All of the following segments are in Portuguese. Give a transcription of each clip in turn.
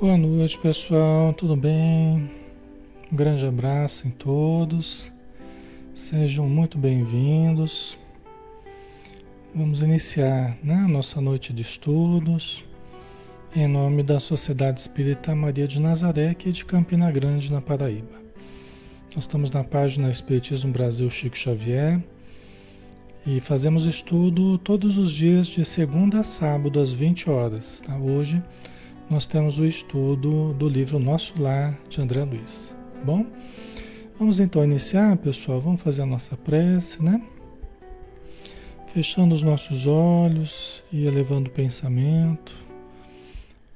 Boa noite, pessoal. Tudo bem? Um grande abraço em todos. Sejam muito bem-vindos. Vamos iniciar né, a nossa noite de estudos em nome da Sociedade Espírita Maria de Nazaré, aqui de Campina Grande, na Paraíba. Nós estamos na página Espiritismo Brasil Chico Xavier e fazemos estudo todos os dias de segunda a sábado às 20 horas. Tá? Hoje nós temos o estudo do livro Nosso Lar de André Luiz. Tá bom? Vamos então iniciar, pessoal. Vamos fazer a nossa prece, né? Fechando os nossos olhos e elevando o pensamento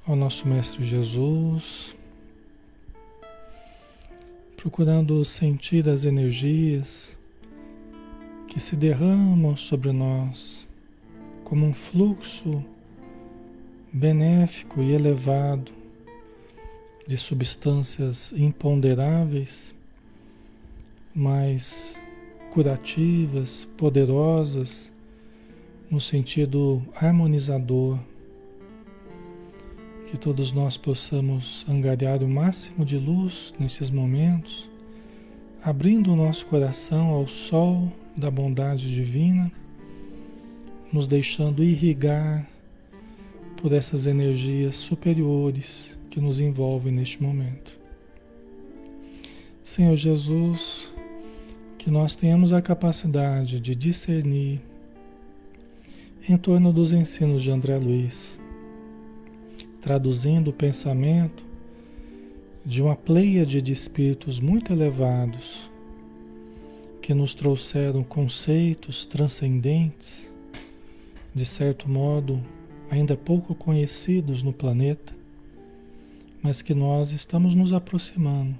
ao nosso Mestre Jesus, procurando sentir as energias que se derramam sobre nós como um fluxo benéfico e elevado de substâncias imponderáveis, mas curativas, poderosas, no sentido harmonizador, que todos nós possamos angariar o máximo de luz nesses momentos, abrindo o nosso coração ao sol da bondade divina, nos deixando irrigar por essas energias superiores que nos envolvem neste momento. Senhor Jesus, que nós tenhamos a capacidade de discernir em torno dos ensinos de André Luiz, traduzindo o pensamento de uma pleiade de espíritos muito elevados que nos trouxeram conceitos transcendentes, de certo modo ainda pouco conhecidos no planeta, mas que nós estamos nos aproximando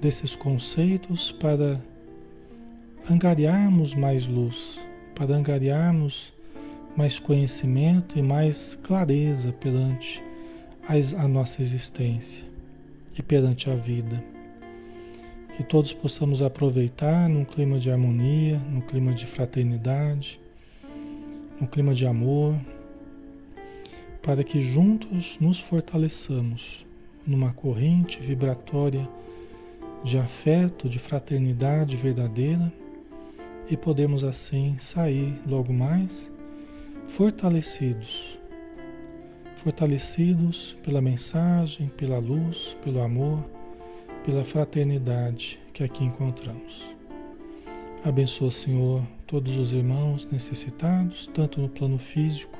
desses conceitos para angariarmos mais luz, para angariarmos mais conhecimento e mais clareza perante a nossa existência e perante a vida. Que todos possamos aproveitar num clima de harmonia, num clima de fraternidade, num clima de amor para que juntos nos fortaleçamos numa corrente vibratória de afeto, de fraternidade verdadeira e podemos assim sair logo mais fortalecidos. Fortalecidos pela mensagem, pela luz, pelo amor, pela fraternidade que aqui encontramos. Abençoa, Senhor, todos os irmãos necessitados, tanto no plano físico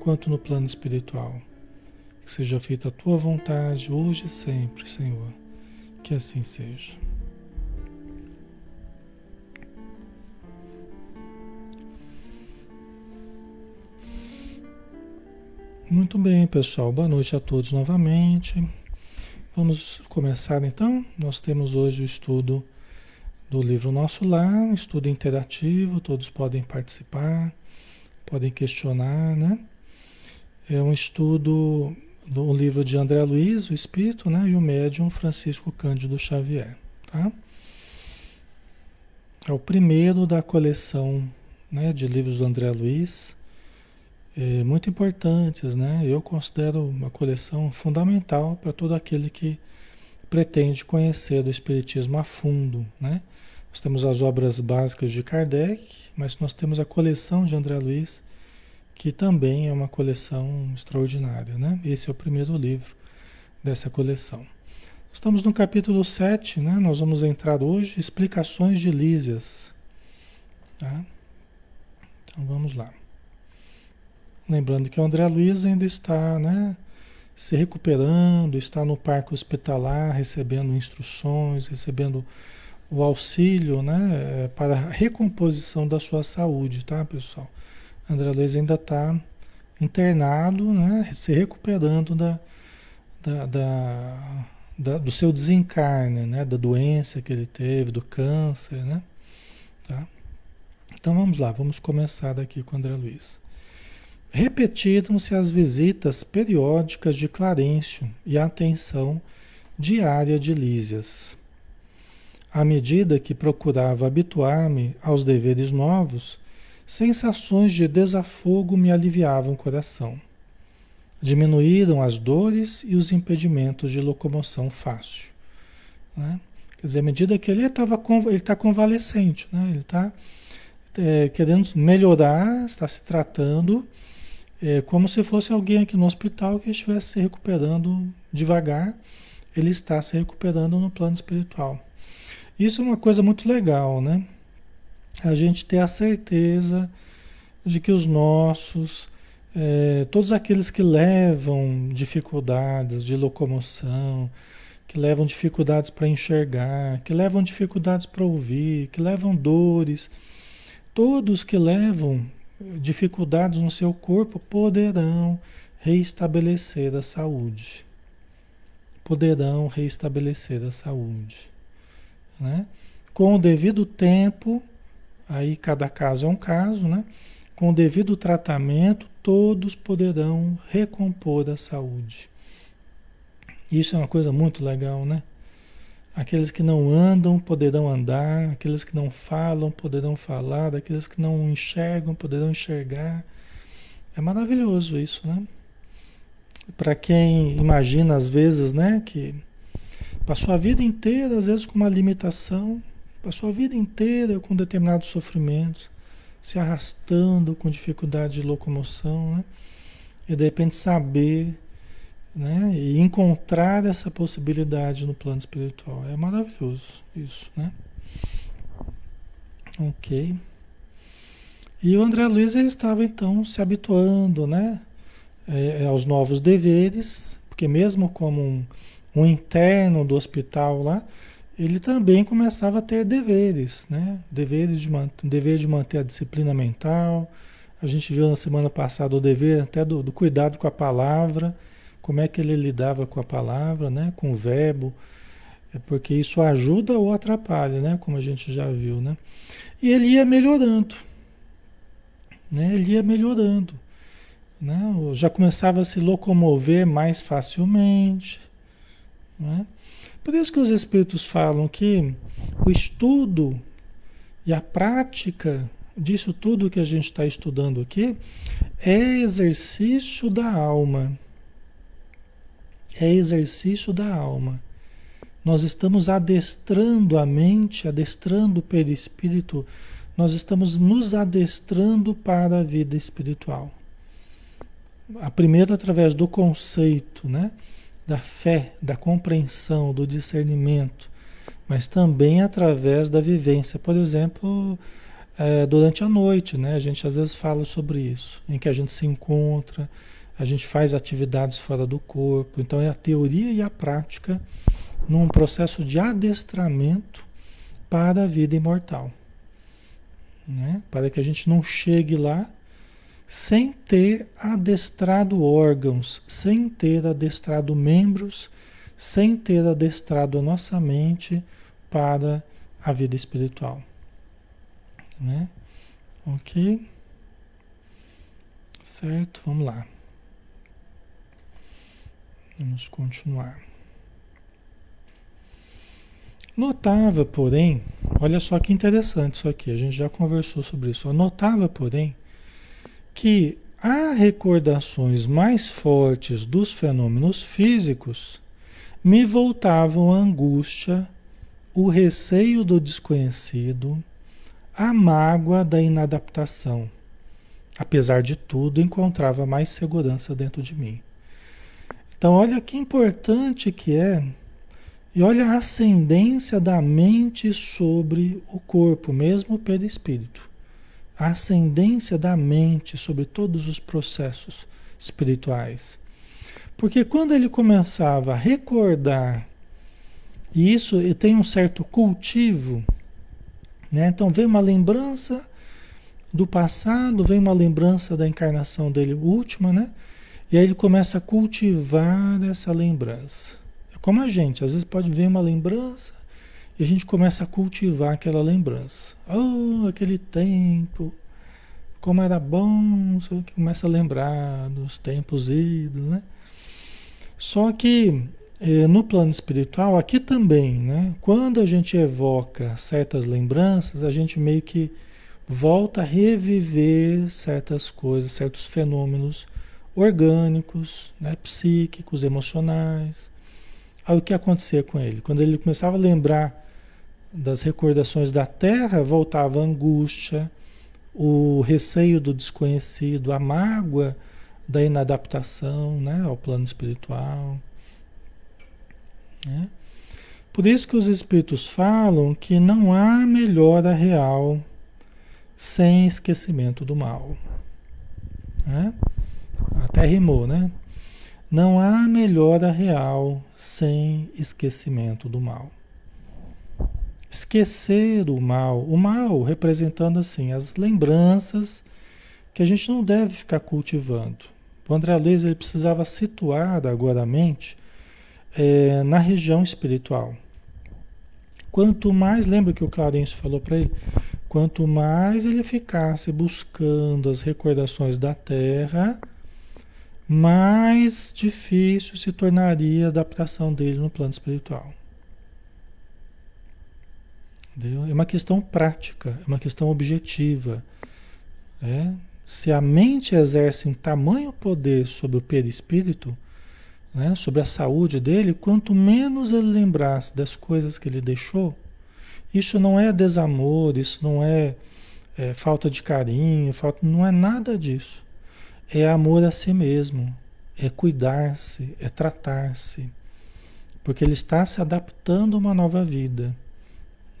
quanto no plano espiritual. Que seja feita a tua vontade hoje e sempre, Senhor. Que assim seja. Muito bem, pessoal. Boa noite a todos novamente. Vamos começar então. Nós temos hoje o estudo do livro Nosso Lar, estudo interativo, todos podem participar, podem questionar, né? É um estudo do livro de André Luiz, o Espírito, né? E o médium Francisco Cândido Xavier, tá? É o primeiro da coleção né, de livros do André Luiz, é, muito importantes, né? Eu considero uma coleção fundamental para todo aquele que pretende conhecer o Espiritismo a fundo, né? Nós temos as obras básicas de Kardec, mas nós temos a coleção de André Luiz, que também é uma coleção extraordinária, né? Esse é o primeiro livro dessa coleção. Estamos no capítulo 7, né? Nós vamos entrar hoje, explicações de Lísias. Tá? Então vamos lá. Lembrando que o André Luiz ainda está, né? Se recuperando, está no parque hospitalar, recebendo instruções, recebendo o auxílio, né? Para a recomposição da sua saúde, tá, pessoal? André Luiz ainda está internado, né, se recuperando da, da, da, da, do seu desencarne, né, da doença que ele teve, do câncer, né? Tá? Então vamos lá, vamos começar daqui com André Luiz. Repetiram-se as visitas periódicas de Clarencio e a atenção diária de Lísias. À medida que procurava habituar-me aos deveres novos, Sensações de desafogo me aliviavam o coração. Diminuíram as dores e os impedimentos de locomoção fácil. Né? Quer dizer, à medida que ele estava ele está convalescente, né? ele está é, querendo melhorar, está se tratando é, como se fosse alguém aqui no hospital que estivesse se recuperando devagar, ele está se recuperando no plano espiritual. Isso é uma coisa muito legal, né? A gente ter a certeza de que os nossos, é, todos aqueles que levam dificuldades de locomoção, que levam dificuldades para enxergar, que levam dificuldades para ouvir, que levam dores, todos que levam dificuldades no seu corpo poderão reestabelecer a saúde. Poderão reestabelecer a saúde. Né? Com o devido tempo, aí cada caso é um caso, né? Com o devido tratamento, todos poderão recompor a saúde. Isso é uma coisa muito legal, né? Aqueles que não andam poderão andar, aqueles que não falam poderão falar, aqueles que não enxergam poderão enxergar. É maravilhoso isso, né? Para quem imagina às vezes, né, que passou a vida inteira às vezes com uma limitação, passou a vida inteira com determinados sofrimentos, se arrastando com dificuldade de locomoção, né? E de repente saber, né? E encontrar essa possibilidade no plano espiritual. É maravilhoso isso, né? Ok. E o André Luiz ele estava então se habituando, né? É, é aos novos deveres, porque mesmo como um, um interno do hospital lá, ele também começava a ter deveres, né? Deveres de dever de manter a disciplina mental. A gente viu na semana passada o dever até do, do, cuidado com a palavra, como é que ele lidava com a palavra, né? Com o verbo, é porque isso ajuda ou atrapalha, né? Como a gente já viu, né? E ele ia melhorando, né? Ele ia melhorando, né? Já começava a se locomover mais facilmente, né? Por isso que os espíritos falam que o estudo e a prática disso tudo que a gente está estudando aqui é exercício da alma. É exercício da alma. Nós estamos adestrando a mente, adestrando o perispírito, nós estamos nos adestrando para a vida espiritual. A primeira através do conceito, né? Da fé, da compreensão, do discernimento, mas também através da vivência. Por exemplo, é, durante a noite, né? A gente às vezes fala sobre isso, em que a gente se encontra, a gente faz atividades fora do corpo. Então é a teoria e a prática num processo de adestramento para a vida imortal. Né? Para que a gente não chegue lá sem ter adestrado órgãos, sem ter adestrado membros, sem ter adestrado a nossa mente para a vida espiritual. Né? Ok? Certo? Vamos lá. Vamos continuar. Notava, porém, olha só que interessante isso aqui, a gente já conversou sobre isso. Notava, porém, que há recordações mais fortes dos fenômenos físicos me voltavam a angústia, o receio do desconhecido, a mágoa da inadaptação. Apesar de tudo, encontrava mais segurança dentro de mim. Então, olha que importante que é, e olha a ascendência da mente sobre o corpo, mesmo pelo espírito a ascendência da mente sobre todos os processos espirituais. Porque quando ele começava a recordar, e isso tem um certo cultivo, né? então vem uma lembrança do passado, vem uma lembrança da encarnação dele última, né? E aí ele começa a cultivar essa lembrança. É como a gente, às vezes pode ver uma lembrança, e a gente começa a cultivar aquela lembrança. Oh, aquele tempo, como era bom, começa a lembrar dos tempos idos, né? Só que eh, no plano espiritual, aqui também, né? Quando a gente evoca certas lembranças, a gente meio que volta a reviver certas coisas, certos fenômenos orgânicos, né, psíquicos, emocionais. Aí o que acontecia com ele? Quando ele começava a lembrar das recordações da terra, voltava a angústia, o receio do desconhecido, a mágoa da inadaptação né, ao plano espiritual. Né? Por isso que os espíritos falam que não há melhora real sem esquecimento do mal. Né? Até rimou, né? Não há melhora real sem esquecimento do mal. Esquecer o mal, o mal representando assim as lembranças que a gente não deve ficar cultivando. O André Luiz ele precisava situar agora a mente é, na região espiritual. Quanto mais, lembra que o Clarence falou para ele? Quanto mais ele ficasse buscando as recordações da terra, mais difícil se tornaria a adaptação dele no plano espiritual. Entendeu? É uma questão prática, é uma questão objetiva. É? Se a mente exerce um tamanho poder sobre o perispírito, né, sobre a saúde dele, quanto menos ele lembrasse das coisas que ele deixou, isso não é desamor, isso não é, é falta de carinho, falta, não é nada disso. É amor a si mesmo, é cuidar-se, é tratar-se, porque ele está se adaptando a uma nova vida.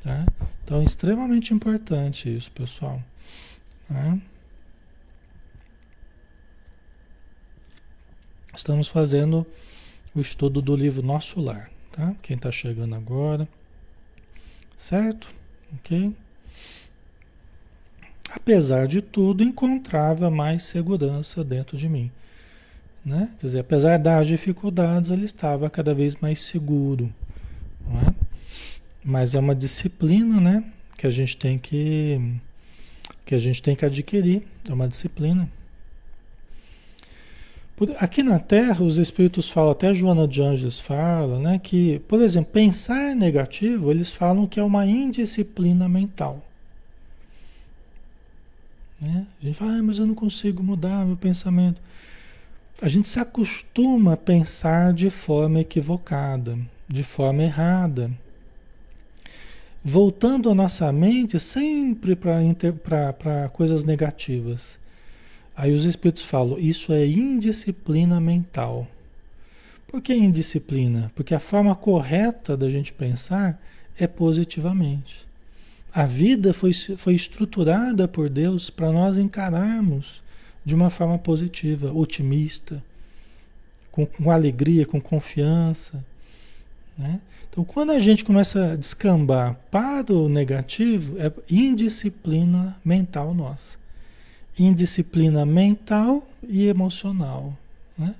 Tá? Então é extremamente importante isso, pessoal. Tá? Estamos fazendo o estudo do livro Nosso Lar, tá? Quem está chegando agora, certo? Ok? Apesar de tudo, encontrava mais segurança dentro de mim. Né? Quer dizer, apesar das dificuldades, ele estava cada vez mais seguro. Não é? Mas é uma disciplina, né? Que a gente tem que que a gente tem que adquirir. É uma disciplina. Aqui na Terra, os espíritos falam, até Joana de Anjos fala, né, que, por exemplo, pensar negativo, eles falam que é uma indisciplina mental. Né? A gente fala, ah, mas eu não consigo mudar meu pensamento. A gente se acostuma a pensar de forma equivocada, de forma errada. Voltando a nossa mente sempre para coisas negativas. Aí os espíritos falam, isso é indisciplina mental. Por que indisciplina? Porque a forma correta da gente pensar é positivamente. A vida foi, foi estruturada por Deus para nós encararmos de uma forma positiva, otimista, com, com alegria, com confiança. Né? Então, quando a gente começa a descambar para o negativo, é indisciplina mental nossa indisciplina mental e emocional. Né?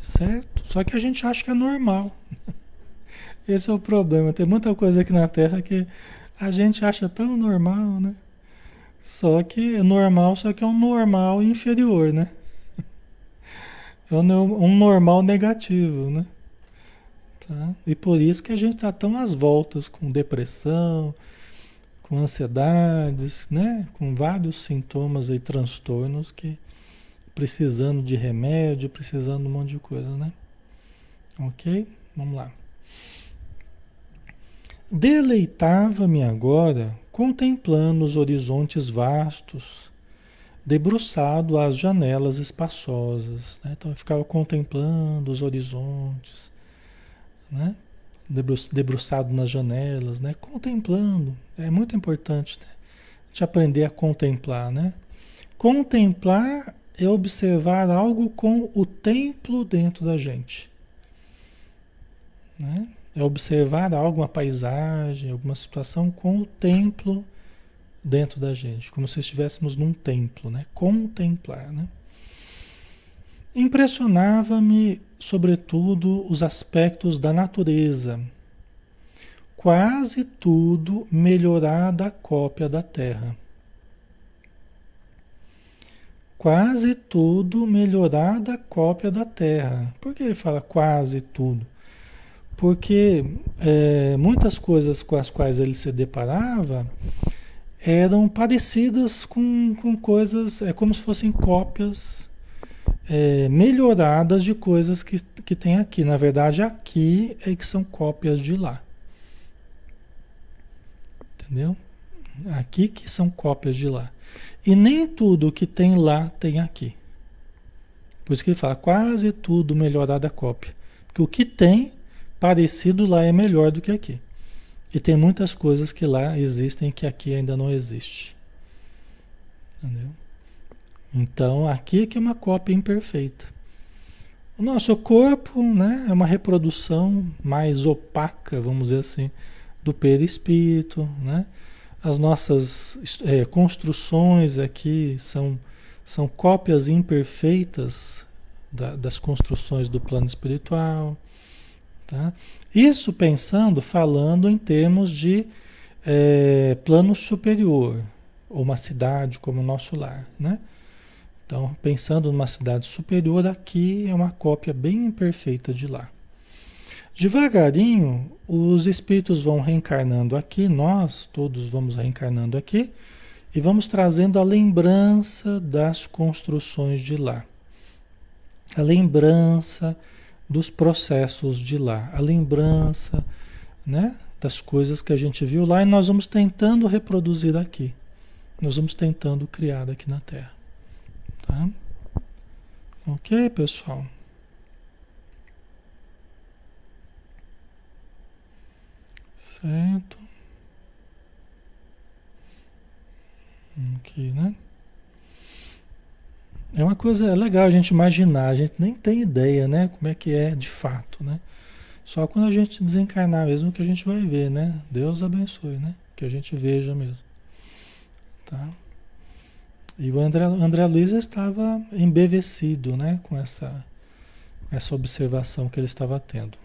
Certo? Só que a gente acha que é normal. Esse é o problema. Tem muita coisa aqui na Terra que a gente acha tão normal, né? Só que é normal, só que é um normal inferior, né? É um normal negativo, né? Tá? E por isso que a gente está tão às voltas com depressão, com ansiedades, né? com vários sintomas e transtornos que precisando de remédio, precisando de um monte de coisa, né? Ok? Vamos lá. Deleitava-me agora contemplando os horizontes vastos, debruçado às janelas espaçosas. Né? Então ficava contemplando os horizontes, né? debruçado nas janelas, né? Contemplando. É muito importante né? gente aprender a contemplar, né? Contemplar é observar algo com o templo dentro da gente. Né? É observar algo, uma paisagem, alguma situação com o templo dentro da gente, como se estivéssemos num templo, né? Contemplar, né? Impressionava-me, sobretudo, os aspectos da natureza. Quase tudo melhorada a cópia da Terra. Quase tudo melhorada a cópia da Terra. Por que ele fala quase tudo? Porque é, muitas coisas com as quais ele se deparava eram parecidas com, com coisas, é como se fossem cópias é, melhoradas de coisas que, que tem aqui. Na verdade, aqui é que são cópias de lá. Entendeu? Aqui que são cópias de lá. E nem tudo que tem lá tem aqui. Por isso que ele fala, quase tudo melhorado a cópia. Porque o que tem parecido lá é melhor do que aqui. E tem muitas coisas que lá existem que aqui ainda não existe. Entendeu? Então, aqui que é uma cópia imperfeita. O nosso corpo né, é uma reprodução mais opaca, vamos dizer assim, do perispírito. Né? As nossas é, construções aqui são, são cópias imperfeitas da, das construções do plano espiritual. Tá? Isso pensando, falando em termos de é, plano superior, uma cidade como o nosso lar. Né? Então, pensando numa cidade superior, aqui é uma cópia bem imperfeita de lá. Devagarinho, os espíritos vão reencarnando aqui, nós todos vamos reencarnando aqui, e vamos trazendo a lembrança das construções de lá. A lembrança dos processos de lá, a lembrança né, das coisas que a gente viu lá e nós vamos tentando reproduzir aqui. Nós vamos tentando criar aqui na Terra. Tá? Ok, pessoal? Certo. Aqui, né? É uma coisa legal a gente imaginar, a gente nem tem ideia, né? Como é que é de fato, né? Só quando a gente desencarnar mesmo que a gente vai ver, né? Deus abençoe, né? Que a gente veja mesmo. Tá? E o André, André Luiz estava embevecido né, com essa, essa observação que ele estava tendo.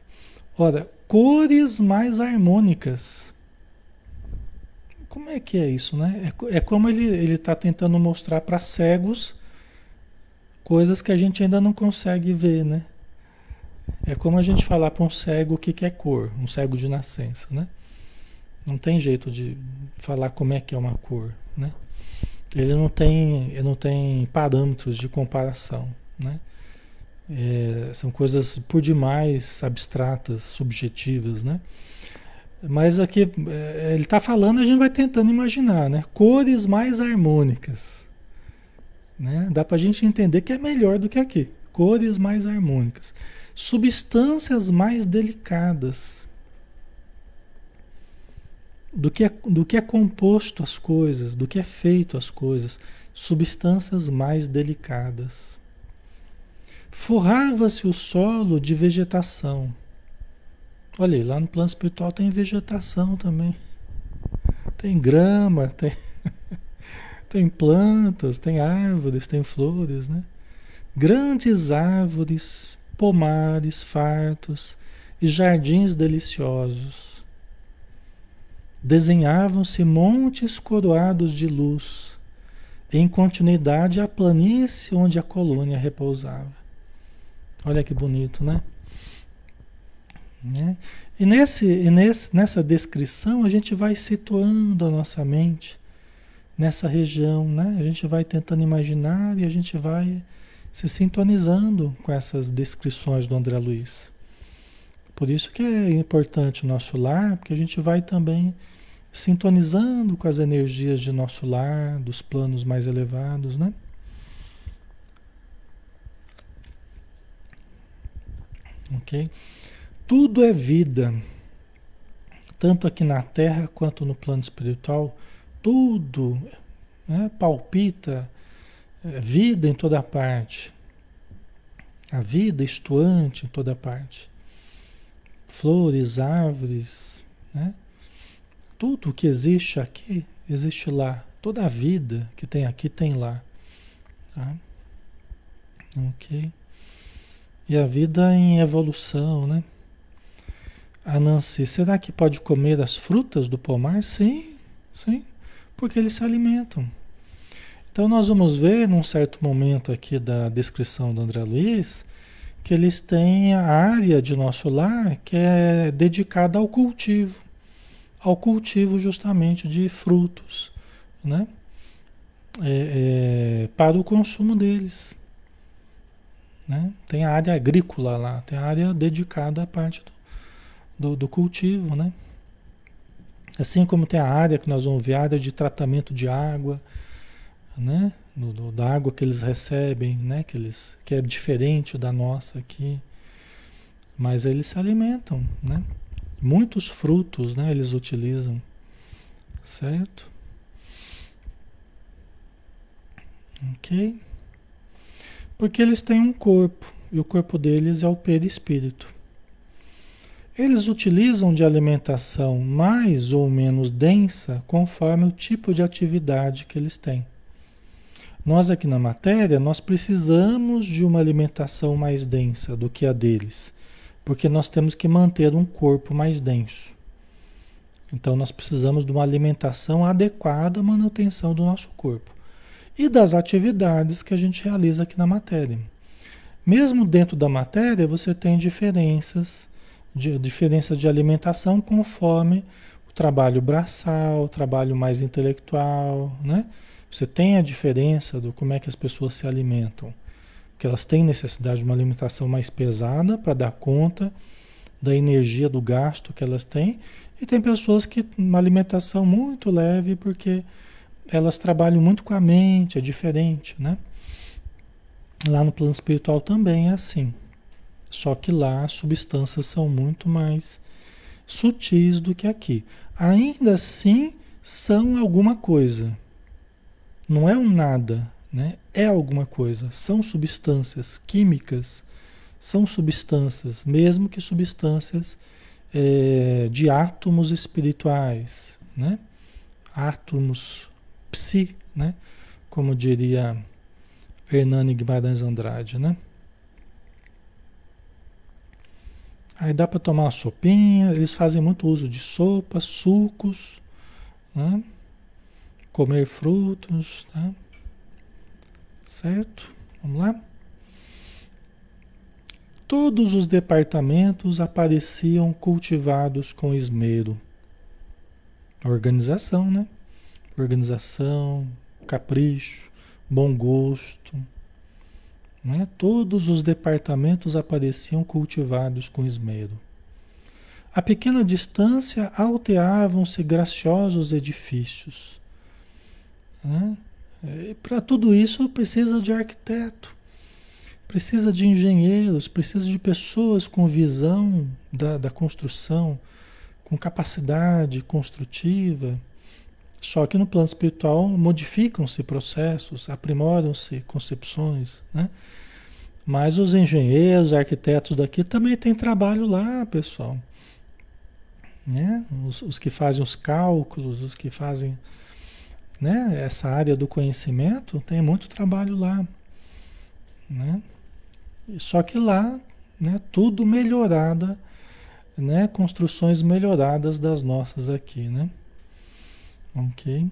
Ora, cores mais harmônicas. Como é que é isso, né? É, é como ele está tentando mostrar para cegos coisas que a gente ainda não consegue ver, né? É como a gente falar para um cego o que, que é cor, um cego de nascença, né? Não tem jeito de falar como é que é uma cor, né? ele não tem, ele não tem parâmetros de comparação, né? É, são coisas por demais abstratas, subjetivas, né? Mas aqui é, ele está falando, a gente vai tentando imaginar, né? Cores mais harmônicas, né? Dá para a gente entender que é melhor do que aqui. Cores mais harmônicas, substâncias mais delicadas, do que, é, do que é composto as coisas, do que é feito as coisas, substâncias mais delicadas. Forrava-se o solo de vegetação. Olha aí, lá no plano espiritual tem vegetação também. Tem grama, tem, tem plantas, tem árvores, tem flores, né? Grandes árvores, pomares fartos e jardins deliciosos desenhavam-se montes coroados de luz, em continuidade à planície onde a colônia repousava. Olha que bonito, né? né? E, nesse, e nesse, nessa descrição a gente vai situando a nossa mente nessa região, né? A gente vai tentando imaginar e a gente vai se sintonizando com essas descrições do André Luiz. Por isso que é importante o nosso lar, porque a gente vai também sintonizando com as energias de nosso lar, dos planos mais elevados, né? Ok? Tudo é vida, tanto aqui na Terra quanto no plano espiritual, tudo né, palpita é, vida em toda parte, a vida estuante em toda parte flores, árvores, né? Tudo que existe aqui, existe lá. Toda a vida que tem aqui, tem lá. Tá? Ok? E a vida em evolução, né? A Nancy, será que pode comer as frutas do pomar? Sim, sim, porque eles se alimentam. Então nós vamos ver num certo momento aqui da descrição do André Luiz que eles têm a área de nosso lar que é dedicada ao cultivo, ao cultivo justamente de frutos, né? É, é, para o consumo deles. Né? Tem a área agrícola lá, tem a área dedicada à parte do, do, do cultivo, né? Assim como tem a área que nós vamos ver, a área de tratamento de água, né? Do, do, da água que eles recebem, né? Que, eles, que é diferente da nossa aqui. Mas eles se alimentam, né? Muitos frutos, né? Eles utilizam, certo? Ok? Porque eles têm um corpo, e o corpo deles é o perispírito. Eles utilizam de alimentação mais ou menos densa conforme o tipo de atividade que eles têm. Nós aqui na matéria, nós precisamos de uma alimentação mais densa do que a deles, porque nós temos que manter um corpo mais denso. Então nós precisamos de uma alimentação adequada à manutenção do nosso corpo e das atividades que a gente realiza aqui na matéria. Mesmo dentro da matéria, você tem diferenças, de, diferença de alimentação conforme o trabalho braçal, o trabalho mais intelectual, né? Você tem a diferença do como é que as pessoas se alimentam. Porque elas têm necessidade de uma alimentação mais pesada para dar conta da energia do gasto que elas têm. E tem pessoas que uma alimentação muito leve porque elas trabalham muito com a mente, é diferente, né? Lá no plano espiritual também é assim. Só que lá as substâncias são muito mais sutis do que aqui. Ainda assim, são alguma coisa. Não é um nada, né? É alguma coisa. São substâncias químicas, são substâncias, mesmo que substâncias é, de átomos espirituais, né? Átomos psi, né? Como diria Hernani Guimarães Andrade, né? Aí dá para tomar uma sopinha, eles fazem muito uso de sopas, sucos, né? comer frutos, tá? Certo? Vamos lá? Todos os departamentos apareciam cultivados com esmero. Organização, né? organização, capricho, bom gosto. Né? Todos os departamentos apareciam cultivados com esmero. A pequena distância alteavam-se graciosos edifícios. Né? Para tudo isso precisa de arquiteto, precisa de engenheiros, precisa de pessoas com visão da, da construção, com capacidade construtiva só que no plano espiritual modificam-se processos, aprimoram-se concepções, né? Mas os engenheiros, arquitetos daqui também têm trabalho lá, pessoal. Né? Os, os que fazem os cálculos, os que fazem né? essa área do conhecimento, tem muito trabalho lá. Né? Só que lá, né, tudo melhorada, né, construções melhoradas das nossas aqui, né? Ok?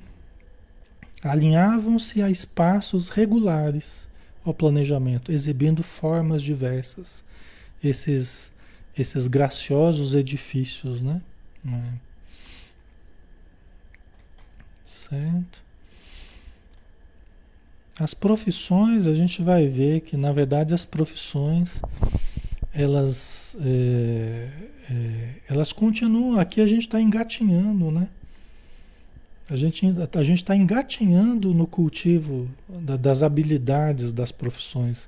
Alinhavam-se a espaços regulares ao planejamento, exibindo formas diversas. Esses, esses graciosos edifícios, né? É. Certo? As profissões, a gente vai ver que, na verdade, as profissões, elas, é, é, elas continuam. Aqui a gente está engatinhando, né? A gente a gente está engatinhando no cultivo da, das habilidades das profissões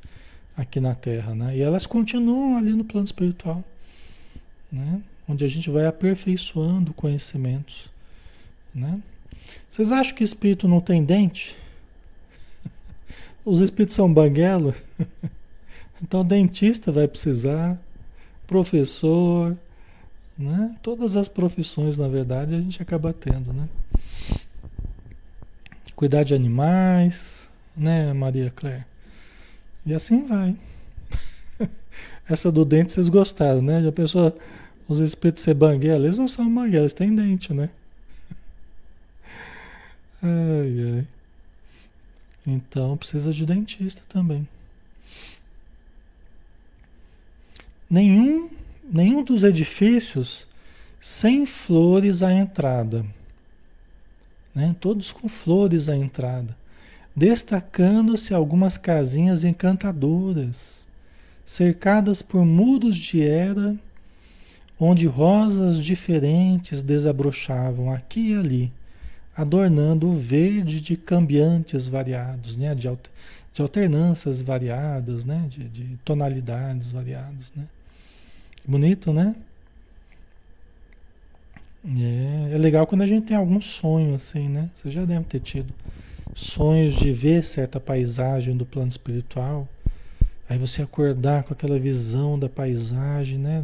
aqui na Terra, né? E elas continuam ali no plano espiritual, né? Onde a gente vai aperfeiçoando conhecimentos, né? Vocês acham que espírito não tem dente? Os espíritos são banguela? Então dentista vai precisar, professor, né? Todas as profissões, na verdade, a gente acaba tendo, né? Cuidar de animais, né, Maria Claire? E assim vai. Essa do dente vocês gostaram, né? Já pensou os espíritos ser banguela? Eles não são banguela, eles têm dente, né? Ai, ai. Então precisa de dentista também. Nenhum, nenhum dos edifícios sem flores à entrada né? todos com flores à entrada, destacando-se algumas casinhas encantadoras, cercadas por muros de era, onde rosas diferentes desabrochavam aqui e ali, adornando o verde de cambiantes variados, né? de, de alternâncias variadas, né? de, de tonalidades variadas. Né? Bonito, né? É, é legal quando a gente tem algum sonho assim, né? Você já deve ter tido sonhos de ver certa paisagem do plano espiritual. Aí você acordar com aquela visão da paisagem, né?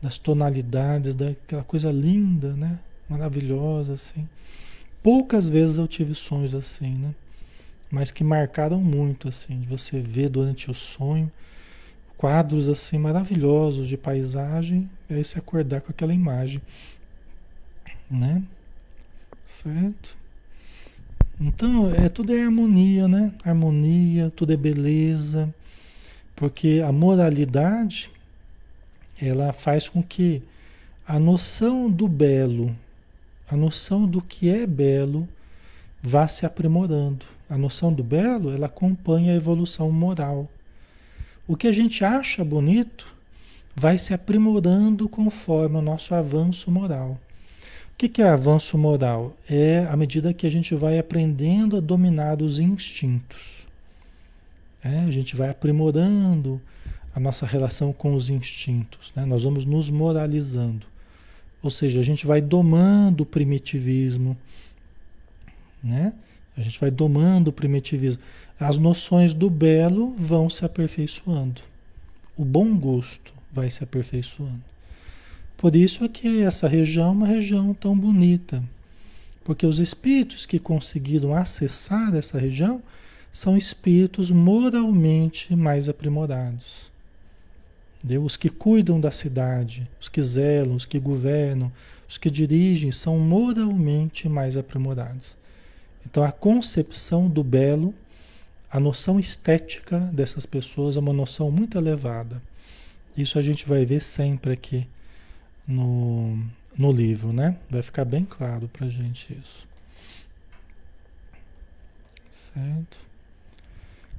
Das tonalidades, daquela coisa linda, né? Maravilhosa, assim. Poucas vezes eu tive sonhos assim, né? Mas que marcaram muito, assim, de você ver durante o sonho quadros assim maravilhosos de paisagem, e aí você acordar com aquela imagem né? Certo? Então, é tudo é harmonia, né? Harmonia, tudo é beleza, porque a moralidade ela faz com que a noção do belo, a noção do que é belo, vá se aprimorando. A noção do belo, ela acompanha a evolução moral. O que a gente acha bonito vai se aprimorando conforme o nosso avanço moral que, que é avanço moral? É à medida que a gente vai aprendendo a dominar os instintos. É, a gente vai aprimorando a nossa relação com os instintos. Né? Nós vamos nos moralizando. Ou seja, a gente vai domando o primitivismo. Né? A gente vai domando o primitivismo. As noções do belo vão se aperfeiçoando. O bom gosto vai se aperfeiçoando. Por isso é que essa região é uma região tão bonita. Porque os espíritos que conseguiram acessar essa região são espíritos moralmente mais aprimorados. Entendeu? Os que cuidam da cidade, os que zelam, os que governam, os que dirigem são moralmente mais aprimorados. Então a concepção do belo, a noção estética dessas pessoas é uma noção muito elevada. Isso a gente vai ver sempre aqui no, no livro, né? Vai ficar bem claro para gente isso. Certo?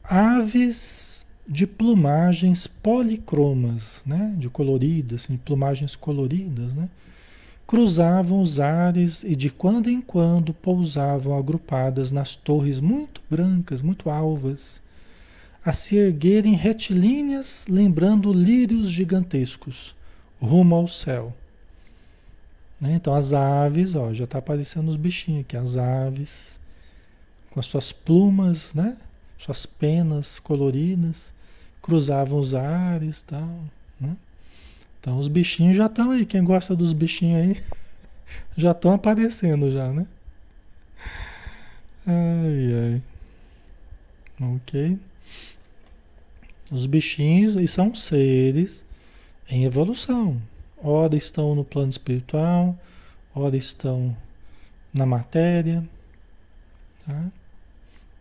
Aves de plumagens policromas, né? De coloridas, assim, plumagens coloridas, né? Cruzavam os ares e de quando em quando pousavam agrupadas nas torres muito brancas, muito alvas, a se erguerem retilíneas, lembrando lírios gigantescos, rumo ao céu. Né? Então as aves, ó, já está aparecendo os bichinhos aqui, as aves com as suas plumas, né? Suas penas coloridas, cruzavam os ares, tal, né? Então os bichinhos já estão aí, quem gosta dos bichinhos aí, já estão aparecendo já, né? Ai, ai. Ok. Os bichinhos e são seres em evolução, Ora estão no plano espiritual, ora estão na matéria. Tá?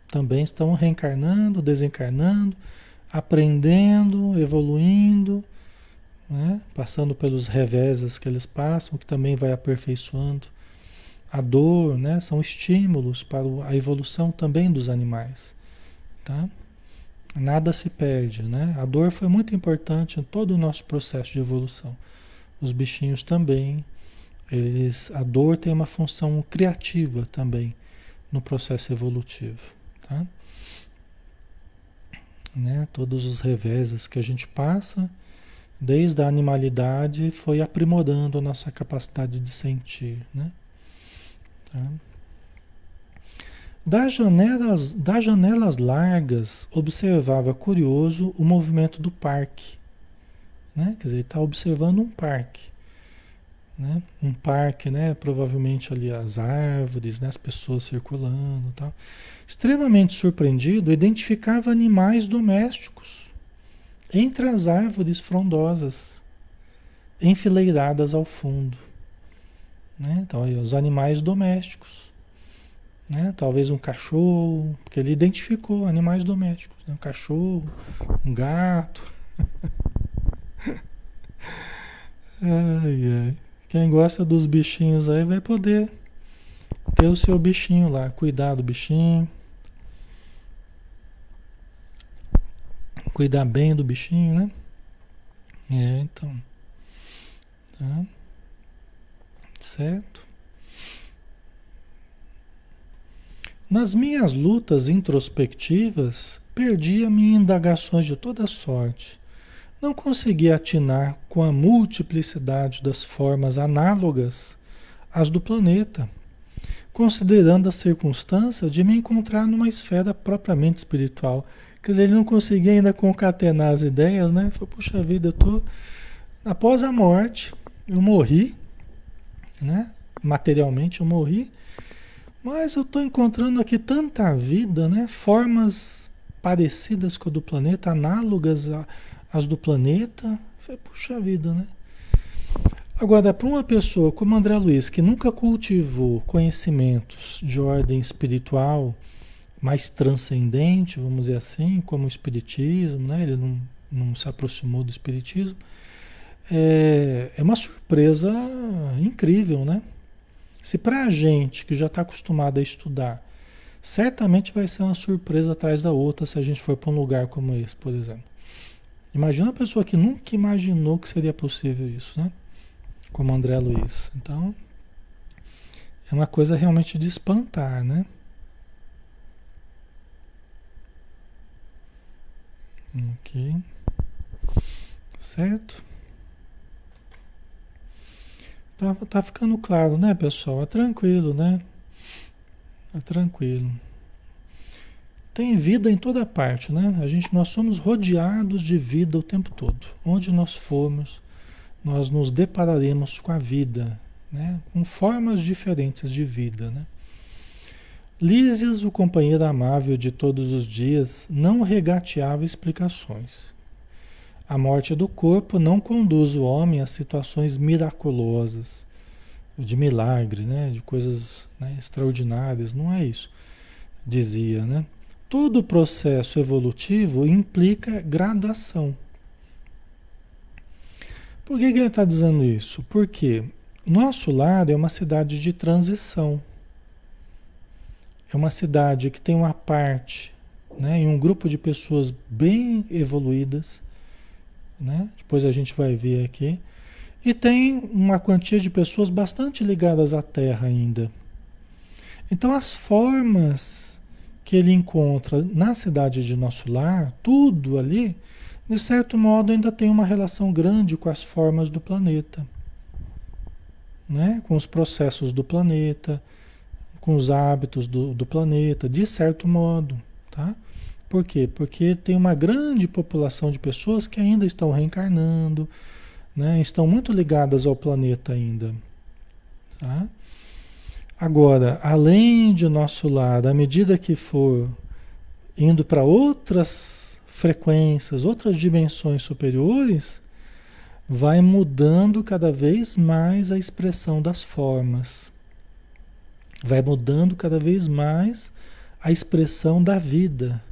Também estão reencarnando, desencarnando, aprendendo, evoluindo, né? passando pelos reveses que eles passam, que também vai aperfeiçoando. A dor, né? São estímulos para a evolução também dos animais. Tá? Nada se perde, né? A dor foi muito importante em todo o nosso processo de evolução. Os bichinhos também, eles, a dor tem uma função criativa também no processo evolutivo, tá? Né? Todos os reveses que a gente passa, desde a animalidade, foi aprimorando a nossa capacidade de sentir, né? Tá? Das janelas, das janelas largas, observava curioso o movimento do parque né? Quer dizer, está observando um parque. Né? Um parque, né? Provavelmente ali as árvores, né? as pessoas circulando tal. Extremamente surpreendido, identificava animais domésticos entre as árvores frondosas, enfileiradas ao fundo. Né? Então, aí, os animais domésticos. Né? Talvez um cachorro, porque ele identificou animais domésticos. Né? Um cachorro, um gato. ai, ai. Quem gosta dos bichinhos aí vai poder ter o seu bichinho lá, cuidar do bichinho. Cuidar bem do bichinho, né? É, então. Tá? Certo? Nas minhas lutas introspectivas, perdia-me em indagações de toda sorte. Não conseguia atinar com a multiplicidade das formas análogas às do planeta, considerando a circunstância de me encontrar numa esfera propriamente espiritual. Quer dizer, ele não conseguia ainda concatenar as ideias, né? Foi, puxa vida, eu tô. Após a morte, eu morri, né? Materialmente eu morri, mas eu estou encontrando aqui tanta vida, né? Formas parecidas com a do planeta, análogas às do planeta. Foi, puxa vida, né? Agora, para uma pessoa como André Luiz, que nunca cultivou conhecimentos de ordem espiritual mais transcendente, vamos dizer assim, como o Espiritismo, né? ele não, não se aproximou do Espiritismo, é, é uma surpresa incrível, né? Se para a gente que já está acostumado a estudar, certamente vai ser uma surpresa atrás da outra se a gente for para um lugar como esse, por exemplo. Imagina uma pessoa que nunca imaginou que seria possível isso, né? Como André Luiz. Então, é uma coisa realmente de espantar, né? Ok. Certo? Tá, tá ficando claro, né, pessoal? É tranquilo, né? É tranquilo. Tem vida em toda parte, né? A gente, nós somos rodeados de vida o tempo todo. Onde nós formos, nós nos depararemos com a vida, né? Com formas diferentes de vida, né? Lísias, o companheiro amável de todos os dias, não regateava explicações. A morte do corpo não conduz o homem a situações miraculosas, de milagre, né? de coisas né? extraordinárias, não é isso, dizia. Né? Todo processo evolutivo implica gradação. Por que, que ele está dizendo isso? Porque nosso lar é uma cidade de transição. É uma cidade que tem uma parte, né, um grupo de pessoas bem evoluídas, né? Depois a gente vai ver aqui. E tem uma quantia de pessoas bastante ligadas à Terra ainda. Então as formas que ele encontra na cidade de nosso lar, tudo ali, de certo modo ainda tem uma relação grande com as formas do planeta. Né? Com os processos do planeta, com os hábitos do, do planeta, de certo modo. Tá? Por quê? Porque tem uma grande população de pessoas que ainda estão reencarnando, né? estão muito ligadas ao planeta ainda. Tá? Agora, além de nosso lado, à medida que for indo para outras frequências, outras dimensões superiores, vai mudando cada vez mais a expressão das formas. Vai mudando cada vez mais a expressão da vida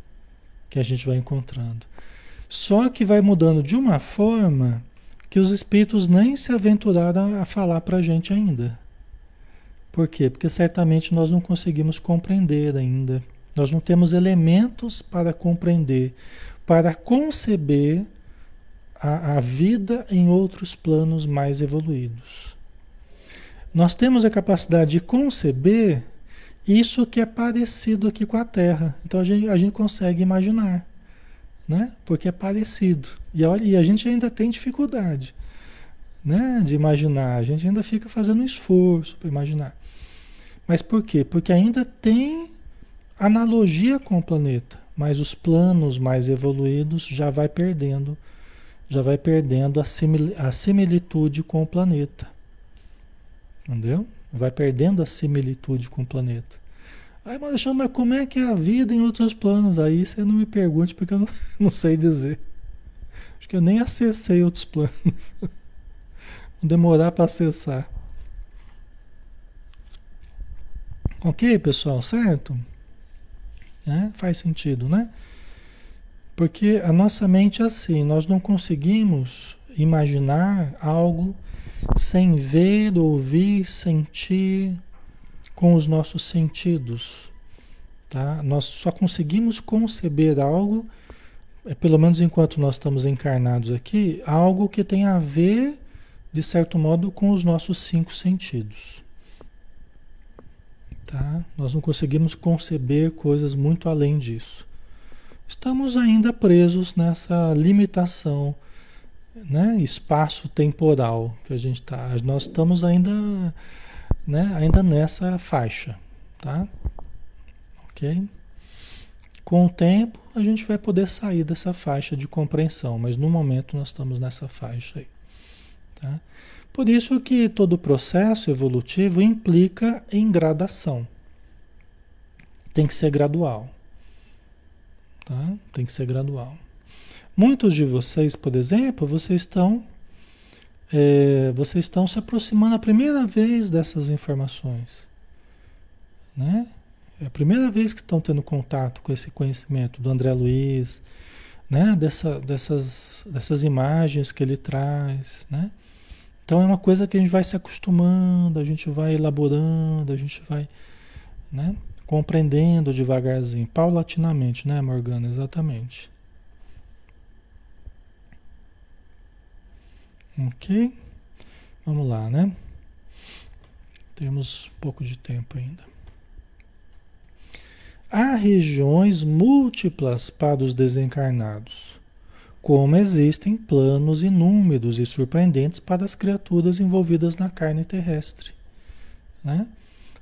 que a gente vai encontrando. Só que vai mudando de uma forma que os espíritos nem se aventuraram a falar para a gente ainda. Por quê? Porque certamente nós não conseguimos compreender ainda. Nós não temos elementos para compreender, para conceber a, a vida em outros planos mais evoluídos. Nós temos a capacidade de conceber isso que é parecido aqui com a Terra. Então a gente, a gente consegue imaginar, né? Porque é parecido. E, olha, e a gente ainda tem dificuldade né? de imaginar. A gente ainda fica fazendo um esforço para imaginar. Mas por quê? Porque ainda tem analogia com o planeta, mas os planos mais evoluídos já vai perdendo, já vai perdendo a, simil, a similitude com o planeta. Entendeu? Vai perdendo a similitude com o planeta. Aí, mas, mas como é que é a vida em outros planos? Aí você não me pergunte porque eu não, não sei dizer. Acho que eu nem acessei outros planos. Vou demorar para acessar. Ok, pessoal, certo? É, faz sentido, né? Porque a nossa mente é assim, nós não conseguimos imaginar algo sem ver, ouvir, sentir, com os nossos sentidos. Tá? Nós só conseguimos conceber algo, é, pelo menos enquanto nós estamos encarnados aqui, algo que tem a ver, de certo modo, com os nossos cinco sentidos. Tá? Nós não conseguimos conceber coisas muito além disso. Estamos ainda presos nessa limitação né, espaço-temporal que a gente está. Nós estamos ainda, né, ainda nessa faixa, tá? Ok? Com o tempo a gente vai poder sair dessa faixa de compreensão, mas no momento nós estamos nessa faixa aí, tá? Por isso que todo processo evolutivo implica em gradação. Tem que ser gradual. Tá? Tem que ser gradual. Muitos de vocês, por exemplo, vocês estão, é, vocês estão se aproximando a primeira vez dessas informações. Né? É a primeira vez que estão tendo contato com esse conhecimento do André Luiz, né? Dessa, dessas, dessas imagens que ele traz. Né? Então é uma coisa que a gente vai se acostumando, a gente vai elaborando, a gente vai né? compreendendo devagarzinho, paulatinamente, né, Morgana? Exatamente. Ok? Vamos lá, né? Temos pouco de tempo ainda. Há regiões múltiplas para os desencarnados, como existem planos inúmeros e surpreendentes para as criaturas envolvidas na carne terrestre. Né?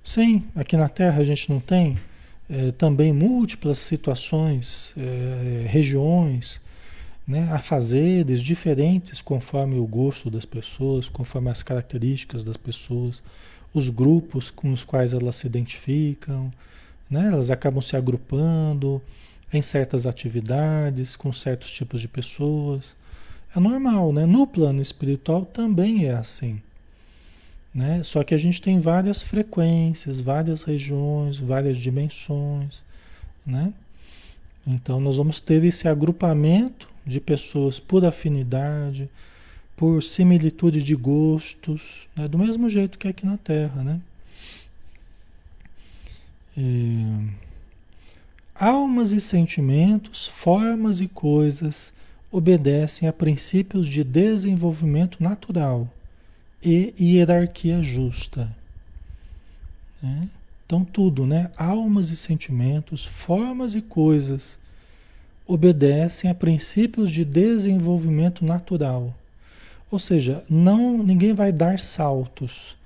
Sim, aqui na Terra a gente não tem é, também múltiplas situações, é, regiões né, afazeres diferentes conforme o gosto das pessoas, conforme as características das pessoas, os grupos com os quais elas se identificam, né, elas acabam se agrupando em certas atividades, com certos tipos de pessoas. É normal, né? No plano espiritual também é assim. Né? Só que a gente tem várias frequências, várias regiões, várias dimensões. Né? Então nós vamos ter esse agrupamento de pessoas por afinidade, por similitude de gostos, né? do mesmo jeito que aqui na Terra, né? E... Almas e sentimentos, formas e coisas obedecem a princípios de desenvolvimento natural e hierarquia justa. Né? Então, tudo, né? Almas e sentimentos, formas e coisas obedecem a princípios de desenvolvimento natural. Ou seja, não ninguém vai dar saltos.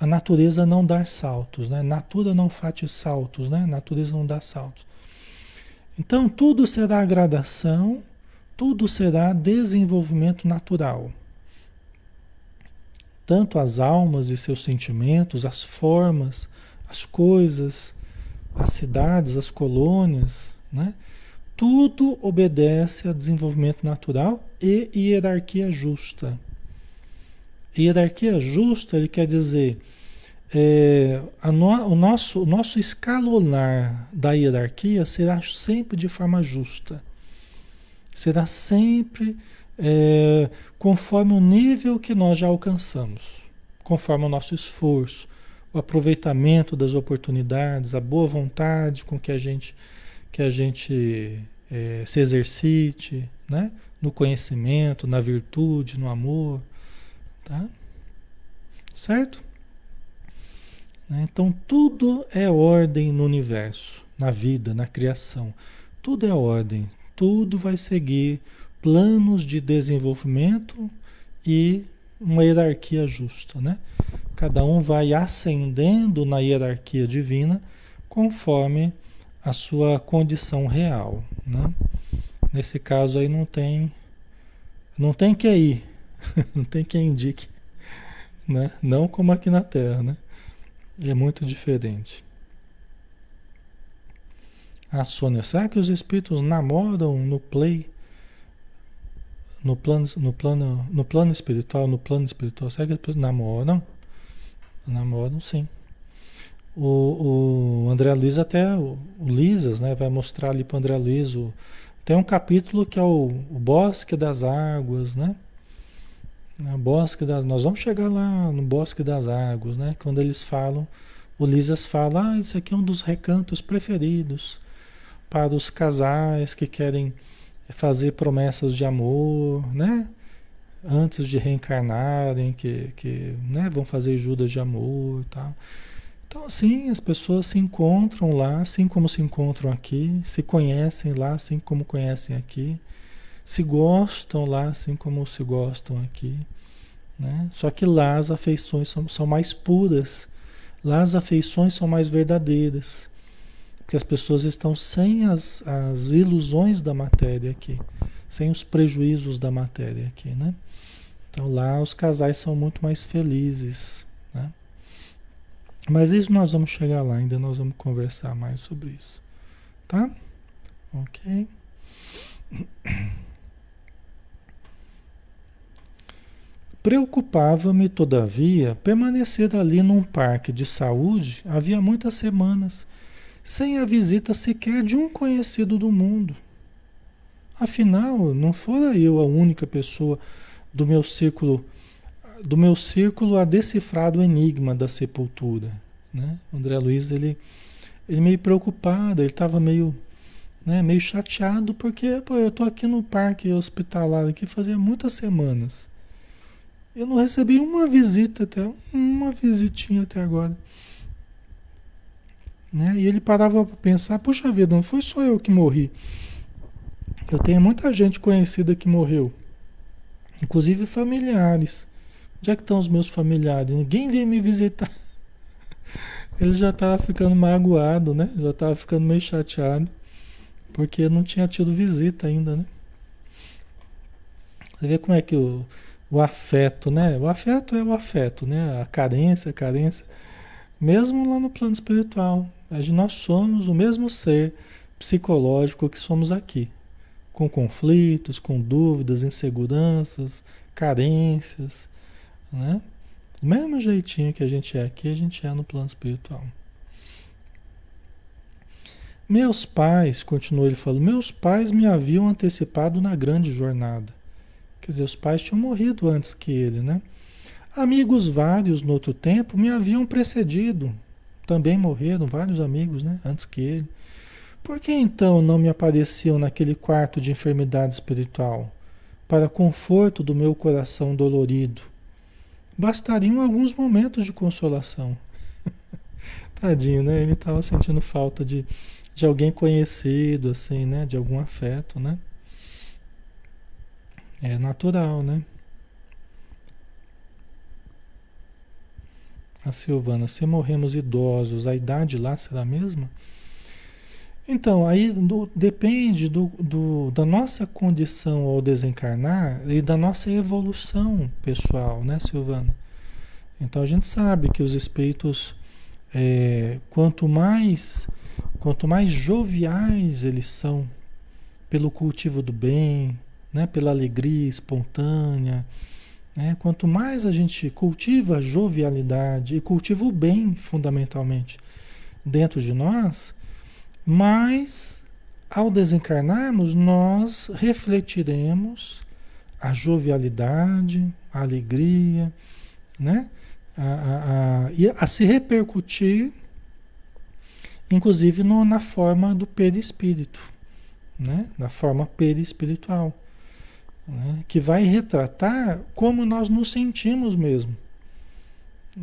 A natureza não dá saltos, né? Natura não fate saltos, né? Natureza não dá saltos. Então, tudo será gradação, tudo será desenvolvimento natural. Tanto as almas e seus sentimentos, as formas, as coisas, as cidades, as colônias, né? Tudo obedece a desenvolvimento natural e hierarquia justa. Hierarquia justa, ele quer dizer, é, no, o, nosso, o nosso escalonar da hierarquia será sempre de forma justa. Será sempre é, conforme o nível que nós já alcançamos, conforme o nosso esforço, o aproveitamento das oportunidades, a boa vontade com que a gente que a gente é, se exercite, né? No conhecimento, na virtude, no amor, tá? Certo? Né? Então tudo é ordem no universo, na vida, na criação. Tudo é ordem, tudo vai seguir planos de desenvolvimento e uma hierarquia justa, né? Cada um vai ascendendo na hierarquia divina conforme a sua condição real, né? Nesse caso aí não tem não tem ir, não tem quem indique, né? Não como aqui na Terra, né? É muito diferente. A Sônia, será que os espíritos namoram no play? No plano, no plano, no plano espiritual, no plano espiritual, será que eles namoram? Namoram sim. O, o André Luiz até, o, Lisas, né, vai mostrar ali para o André Luiz, o, tem um capítulo que é o, o Bosque das Águas, né? O Bosque das, nós vamos chegar lá no Bosque das Águas, né? Quando eles falam O Lisas fala, ah, isso aqui é um dos recantos preferidos para os casais que querem fazer promessas de amor, né? Antes de reencarnarem, que, que né, vão fazer judas de amor e tal. Então, assim, as pessoas se encontram lá, assim como se encontram aqui, se conhecem lá, assim como conhecem aqui, se gostam lá, assim como se gostam aqui. Né? Só que lá as afeições são, são mais puras Lá as afeições são mais verdadeiras, porque as pessoas estão sem as, as ilusões da matéria aqui, sem os prejuízos da matéria aqui, né? Então lá os casais são muito mais felizes? Mas isso nós vamos chegar lá, ainda nós vamos conversar mais sobre isso, tá? Ok? Preocupava-me, todavia, permanecer ali num parque de saúde havia muitas semanas, sem a visita sequer de um conhecido do mundo. Afinal, não fora eu a única pessoa do meu círculo do meu círculo a decifrar o enigma da sepultura, né? O André Luiz ele ele meio preocupado, ele estava meio né, meio chateado porque pô, eu estou aqui no parque hospitalar aqui fazia muitas semanas eu não recebi uma visita até, uma visitinha até agora. Né? E ele parava para pensar, puxa vida, não foi só eu que morri. Eu tenho muita gente conhecida que morreu. Inclusive familiares. Onde é que estão os meus familiares? Ninguém veio me visitar. Ele já estava ficando magoado, né? Já estava ficando meio chateado. Porque não tinha tido visita ainda, né? Você vê como é que o o afeto, né? O afeto é o afeto, né? A carência, a carência. Mesmo lá no plano espiritual, nós somos o mesmo ser psicológico que somos aqui, com conflitos, com dúvidas, inseguranças, carências, né? Do mesmo jeitinho que a gente é aqui, a gente é no plano espiritual. Meus pais, continuou ele falando, meus pais me haviam antecipado na grande jornada. Quer dizer, os pais tinham morrido antes que ele, né? Amigos vários no outro tempo me haviam precedido. Também morreram vários amigos, né? Antes que ele. Por que então não me apareciam naquele quarto de enfermidade espiritual? Para conforto do meu coração dolorido. Bastariam alguns momentos de consolação. Tadinho, né? Ele estava sentindo falta de, de alguém conhecido, assim, né? De algum afeto, né? É natural, né? A Silvana, se morremos idosos, a idade lá será a mesma? Então, aí do, depende do, do, da nossa condição ao desencarnar e da nossa evolução pessoal, né, Silvana? Então a gente sabe que os espíritos, é, quanto mais quanto mais joviais eles são pelo cultivo do bem, né, pela alegria espontânea. Né? Quanto mais a gente cultiva a jovialidade e cultiva o bem, fundamentalmente, dentro de nós, mais ao desencarnarmos nós refletiremos a jovialidade, a alegria, né? a, a, a, a se repercutir, inclusive no, na forma do perispírito, né? na forma perispiritual né, que vai retratar como nós nos sentimos mesmo.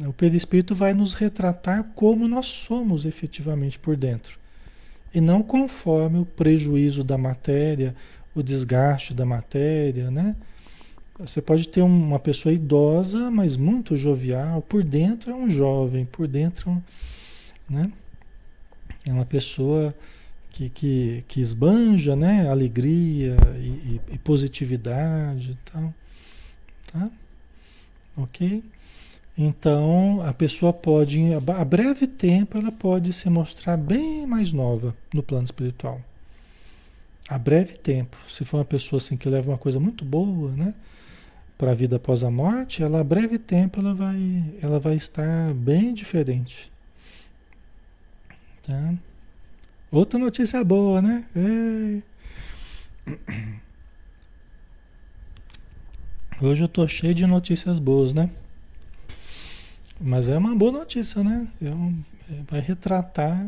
O perispírito vai nos retratar como nós somos efetivamente por dentro. E não conforme o prejuízo da matéria, o desgaste da matéria, né? Você pode ter uma pessoa idosa, mas muito jovial, por dentro é um jovem, por dentro né? é uma pessoa que, que, que esbanja né? alegria e, e, positividade e tal. Tá? Ok? Então a pessoa pode, a breve tempo, ela pode se mostrar bem mais nova no plano espiritual. A breve tempo. Se for uma pessoa assim que leva uma coisa muito boa, né? Para a vida após a morte, ela a breve tempo ela vai, ela vai estar bem diferente. Tá? Outra notícia boa, né? Ei. Hoje eu tô cheio de notícias boas, né? Mas é uma boa notícia, né? É, um, vai retratar,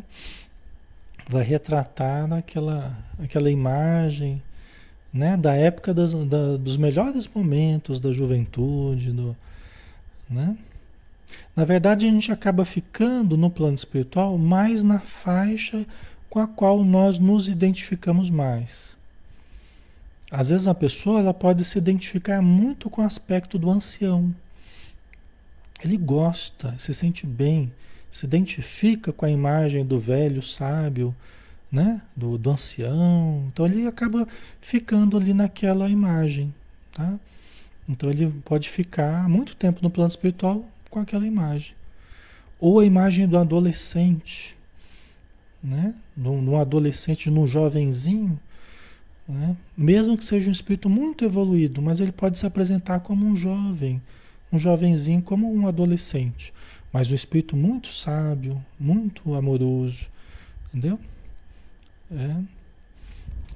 vai retratar aquela, aquela imagem, né, da época das, da, dos melhores momentos da juventude, do, né? Na verdade, a gente acaba ficando no plano espiritual mais na faixa com a qual nós nos identificamos mais. Às vezes a pessoa ela pode se identificar muito com o aspecto do ancião. Ele gosta, se sente bem, se identifica com a imagem do velho sábio, né? do, do ancião. Então ele acaba ficando ali naquela imagem. Tá? Então ele pode ficar muito tempo no plano espiritual com aquela imagem. Ou a imagem do adolescente, né? Num, adolescente, num jovenzinho, né? mesmo que seja um espírito muito evoluído, mas ele pode se apresentar como um jovem, um jovenzinho, como um adolescente, mas um espírito muito sábio, muito amoroso, entendeu? É.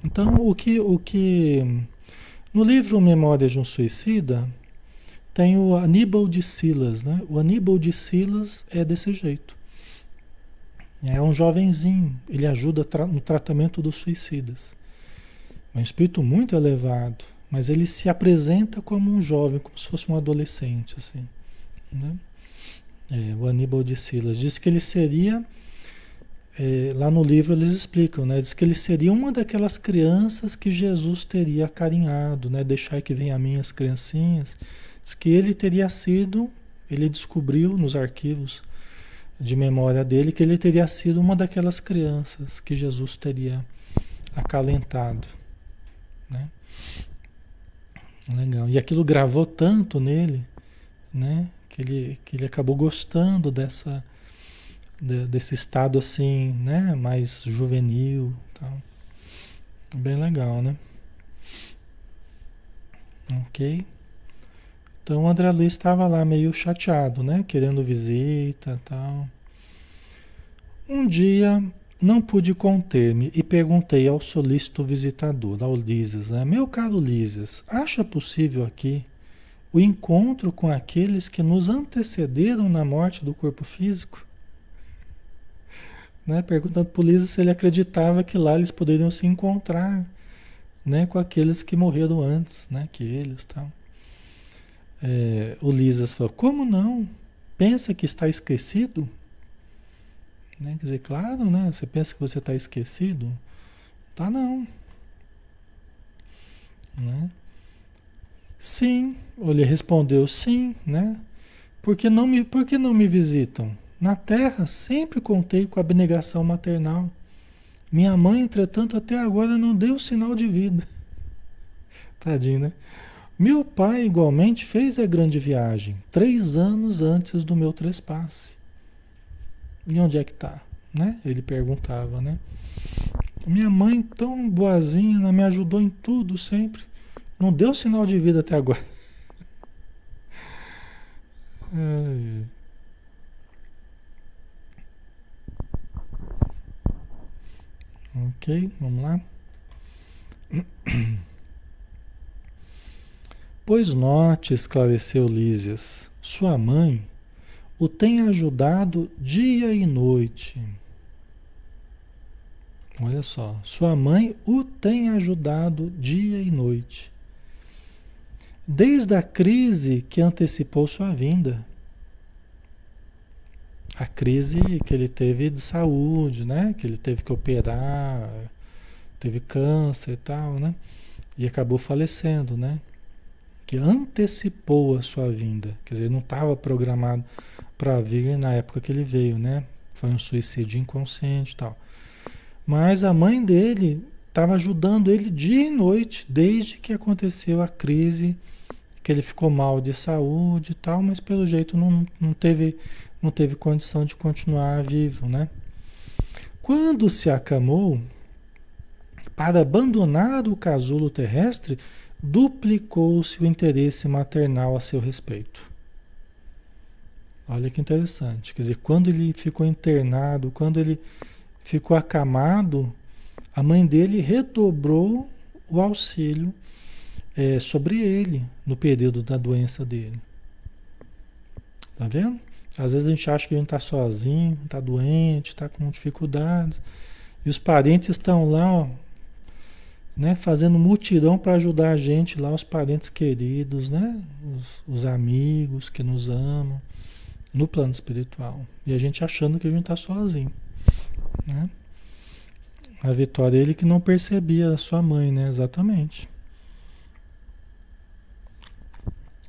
Então, o que, o que no livro Memórias de um Suicida tem o Aníbal de Silas, né? O Aníbal de Silas é desse jeito. É um jovenzinho, ele ajuda no tratamento dos suicidas. É um espírito muito elevado, mas ele se apresenta como um jovem, como se fosse um adolescente, assim. Né? É, o Aníbal de Silas diz que ele seria, é, lá no livro eles explicam, né? Diz que ele seria uma daquelas crianças que Jesus teria acarinhado, né? Deixar que venham a mim as criancinhas. Diz que ele teria sido, ele descobriu nos arquivos de memória dele que ele teria sido uma daquelas crianças que Jesus teria acalentado. Né? Legal. E aquilo gravou tanto nele, né? Que ele, que ele acabou gostando dessa, de, desse estado assim, né? Mais juvenil. Tal. Bem legal, né? Ok. Então o André Luiz estava lá meio chateado, né? Querendo visita tal. Um dia não pude conter-me e perguntei ao solícito visitador, ao Lísias, né? Meu caro Lísias, acha possível aqui o encontro com aqueles que nos antecederam na morte do corpo físico? Né? Perguntando para o Lísias se ele acreditava que lá eles poderiam se encontrar né? com aqueles que morreram antes né? que eles. Tal. É, o Lísias falou, como não? Pensa que está esquecido? Né? Quer dizer, claro, né? Você pensa que você está esquecido? Tá não. Né? Sim, ele respondeu sim, né? Porque não me, por que não me visitam? Na terra sempre contei com a abnegação maternal. Minha mãe, entretanto, até agora não deu sinal de vida. Tadinho, né? Meu pai, igualmente, fez a grande viagem, três anos antes do meu trespasse. E onde é que está? Né? Ele perguntava, né? Minha mãe, tão boazinha, né? me ajudou em tudo sempre. Não deu sinal de vida até agora. Ok, vamos lá. Pois note, esclareceu Lísias, sua mãe o tem ajudado dia e noite. Olha só, sua mãe o tem ajudado dia e noite. Desde a crise que antecipou sua vinda. A crise que ele teve de saúde, né? Que ele teve que operar, teve câncer e tal, né? E acabou falecendo, né? Que antecipou a sua vinda. Quer dizer, não estava programado para vir na época que ele veio, né? Foi um suicídio inconsciente e tal. Mas a mãe dele estava ajudando ele dia e noite, desde que aconteceu a crise, que ele ficou mal de saúde e tal, mas pelo jeito não, não, teve, não teve condição de continuar vivo, né? Quando se acamou, para abandonar o casulo terrestre, duplicou-se o interesse maternal a seu respeito. Olha que interessante. Quer dizer, quando ele ficou internado, quando ele ficou acamado, a mãe dele redobrou o auxílio é, sobre ele no período da doença dele. Tá vendo? Às vezes a gente acha que a gente está sozinho, está doente, está com dificuldades. E os parentes estão lá, ó, né, fazendo mutirão para ajudar a gente lá, os parentes queridos, né, os, os, amigos que nos amam no plano espiritual. E a gente achando que a gente está sozinho. Né? A Vitória, ele que não percebia a sua mãe, né? Exatamente.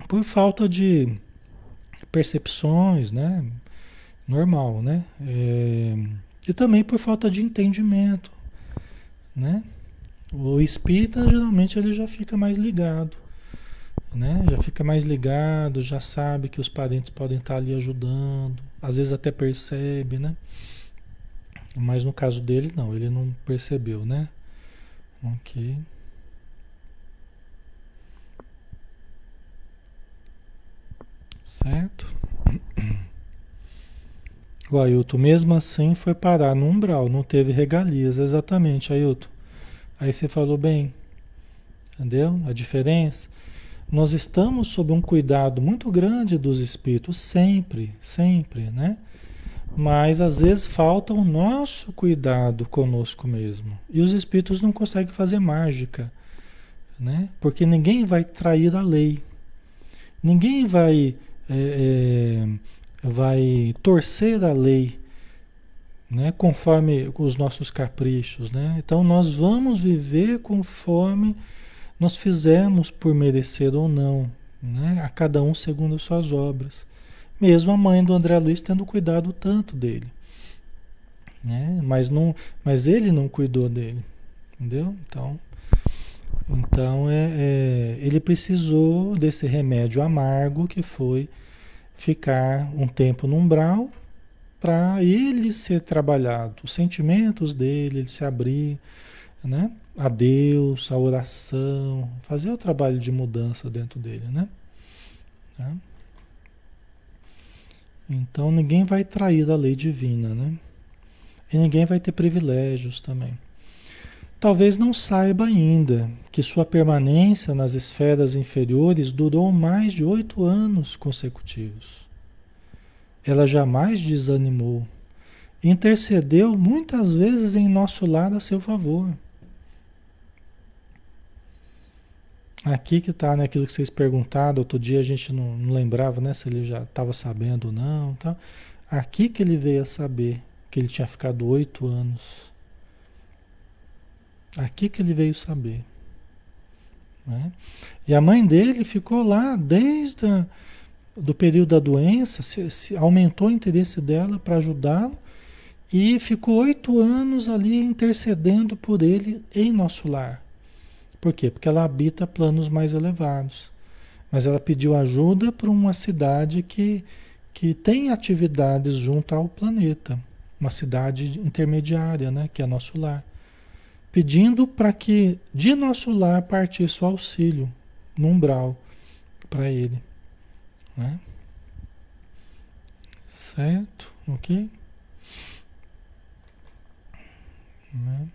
Por falta de percepções, né? Normal, né? É, e também por falta de entendimento, né? O espírita geralmente ele já fica mais ligado, né? Já fica mais ligado, já sabe que os parentes podem estar ali ajudando, às vezes até percebe, né? Mas no caso dele não, ele não percebeu, né? Ok. Certo? O Ailton, mesmo assim, foi parar no umbral, não teve regalias. Exatamente, Ailton. Aí você falou bem. Entendeu? A diferença. Nós estamos sob um cuidado muito grande dos espíritos, sempre, sempre, né? Mas às vezes falta o nosso cuidado conosco mesmo. E os espíritos não conseguem fazer mágica, né? Porque ninguém vai trair a lei. Ninguém vai, é, é, vai torcer a lei né? conforme os nossos caprichos. Né? Então nós vamos viver conforme nós fizemos por merecer ou não, né? a cada um segundo as suas obras. Mesmo a mãe do André Luiz tendo cuidado tanto dele. Né? Mas, não, mas ele não cuidou dele. Entendeu? Então, então é, é, ele precisou desse remédio amargo que foi ficar um tempo no umbral para ele ser trabalhado, os sentimentos dele, ele se abrir, né? A Deus, a oração, fazer o trabalho de mudança dentro dele, né? Tá? Então ninguém vai trair a lei divina, né? E ninguém vai ter privilégios também. Talvez não saiba ainda que sua permanência nas esferas inferiores durou mais de oito anos consecutivos ela jamais desanimou. Intercedeu muitas vezes em nosso lado a seu favor. Aqui que está né, aquilo que vocês perguntaram, outro dia a gente não, não lembrava né, se ele já estava sabendo ou não. Tá? Aqui que ele veio a saber que ele tinha ficado oito anos. Aqui que ele veio saber. Né? E a mãe dele ficou lá desde a, do período da doença, se, se aumentou o interesse dela para ajudá-lo e ficou oito anos ali intercedendo por ele em nosso lar. Por quê? Porque ela habita planos mais elevados. Mas ela pediu ajuda para uma cidade que, que tem atividades junto ao planeta, uma cidade intermediária, né, que é nosso lar. Pedindo para que de nosso lar partisse o auxílio no umbral para ele. Né? Certo? Ok? Né?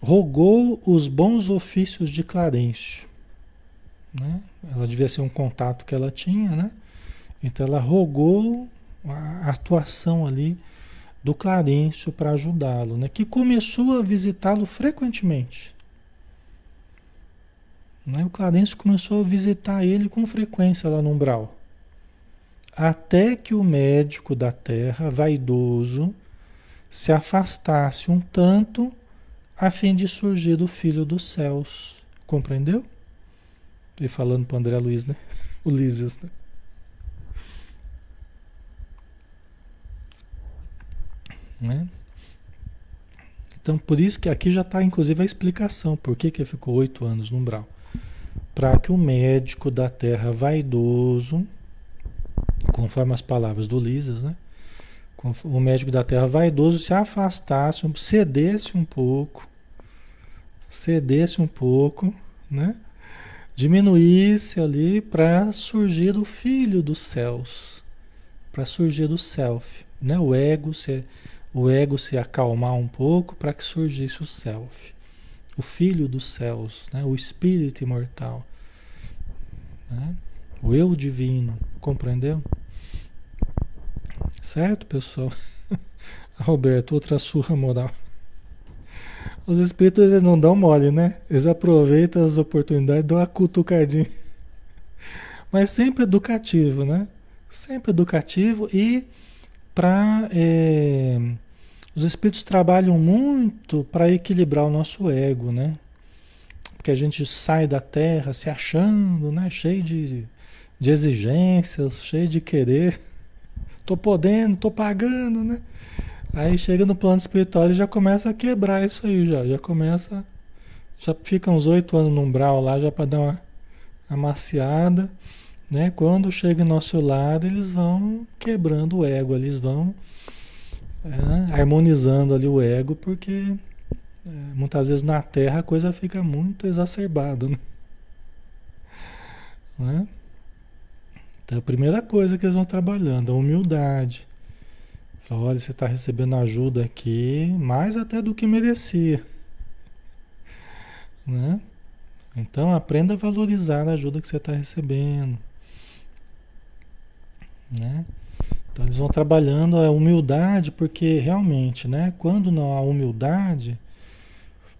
Rogou os bons ofícios de Clarencio. Né? Ela devia ser um contato que ela tinha, né? Então ela rogou a atuação ali do Clarencio para ajudá-lo, né? Que começou a visitá-lo frequentemente. Né? O Clarence começou a visitar ele com frequência lá no umbral. Até que o médico da terra, vaidoso, se afastasse um tanto a fim de surgir do filho dos céus. Compreendeu? E falando para André Luiz, né? Ulisses, né? né? Então, por isso que aqui já está, inclusive, a explicação por que, que ficou oito anos no umbral para que o médico da terra vaidoso, conforme as palavras do Lisas, né? O médico da terra vaidoso se afastasse, cedesse um pouco, cedesse um pouco, né? Diminuísse ali para surgir o filho dos céus, para surgir do self, né? O ego se, o ego se acalmar um pouco para que surgisse o self o Filho dos céus, né? o Espírito imortal, né? o Eu divino, compreendeu? Certo, pessoal? Roberto, outra surra moral. Os espíritos eles não dão mole, né? Eles aproveitam as oportunidades, dão uma cutucadinha. Mas sempre educativo, né? Sempre educativo e para. É, os espíritos trabalham muito para equilibrar o nosso ego, né? Porque a gente sai da terra se achando, né? Cheio de, de exigências, cheio de querer. Tô podendo, tô pagando, né? Aí chega no plano espiritual e já começa a quebrar isso aí, já. Já começa. Já fica uns oito anos no umbral lá, já para dar uma amaciada. Né? Quando chega em nosso lado, eles vão quebrando o ego, eles vão é, harmonizando ali o ego, porque é, muitas vezes na Terra a coisa fica muito exacerbada. Né? Né? Então a primeira coisa que eles vão trabalhando, a humildade. Olha, você está recebendo ajuda aqui, mais até do que merecia. Né? Então aprenda a valorizar a ajuda que você está recebendo. Né? Então eles vão trabalhando a humildade, porque realmente, né, quando não há humildade,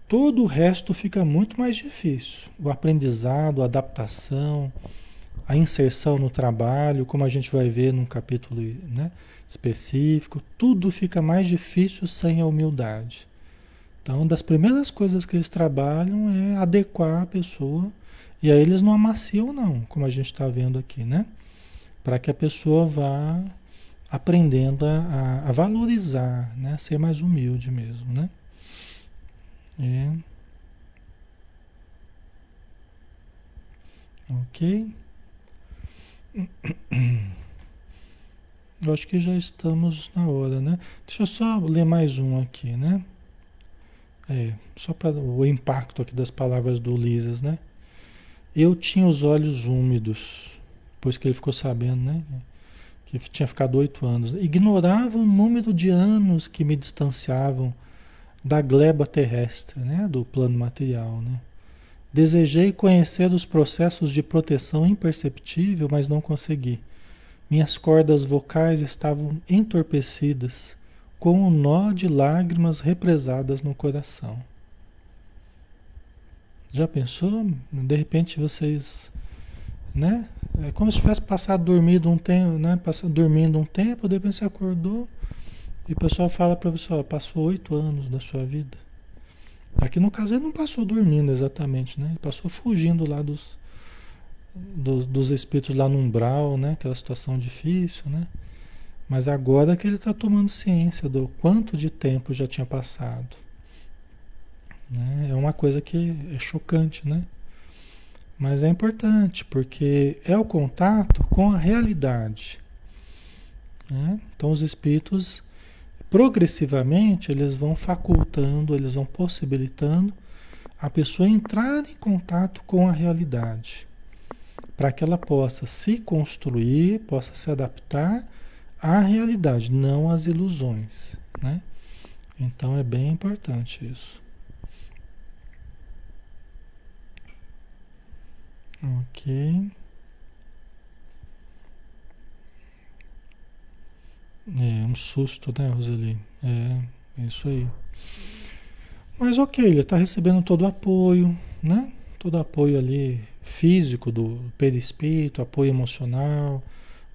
todo o resto fica muito mais difícil. O aprendizado, a adaptação, a inserção no trabalho, como a gente vai ver num capítulo né, específico, tudo fica mais difícil sem a humildade. Então, das primeiras coisas que eles trabalham é adequar a pessoa, e aí eles não amaciam não, como a gente está vendo aqui, né? para que a pessoa vá aprendendo a, a, valorizar, né? ser mais humilde mesmo. Né? É. Ok. Eu acho que já estamos na hora, né? Deixa eu só ler mais um aqui, né? É, só para o impacto aqui das palavras do Ulisses, né? Eu tinha os olhos úmidos depois que ele ficou sabendo, né? Que tinha ficado oito anos. Ignorava o número de anos que me distanciavam da gleba terrestre, né? Do plano material, né? Desejei conhecer os processos de proteção imperceptível, mas não consegui. Minhas cordas vocais estavam entorpecidas, com um nó de lágrimas represadas no coração. Já pensou? De repente vocês né? É como se tivesse passado dormido um tempo, né? Passado, dormindo um tempo, de repente você acordou e o pessoal fala para você, ó, passou oito anos da sua vida. Aqui no caso ele não passou dormindo exatamente, né? Ele passou fugindo lá dos, dos, dos espíritos lá no umbral, né? Aquela situação difícil, né? Mas agora que ele está tomando ciência do quanto de tempo já tinha passado. Né? É uma coisa que é chocante, né? Mas é importante, porque é o contato com a realidade. Né? Então os espíritos, progressivamente, eles vão facultando, eles vão possibilitando a pessoa entrar em contato com a realidade, para que ela possa se construir, possa se adaptar à realidade, não às ilusões. Né? Então é bem importante isso. Ok. É um susto, né, Roseli? É, é isso aí. Mas ok, ele está recebendo todo o apoio, né? Todo o apoio ali físico do perispírito, apoio emocional,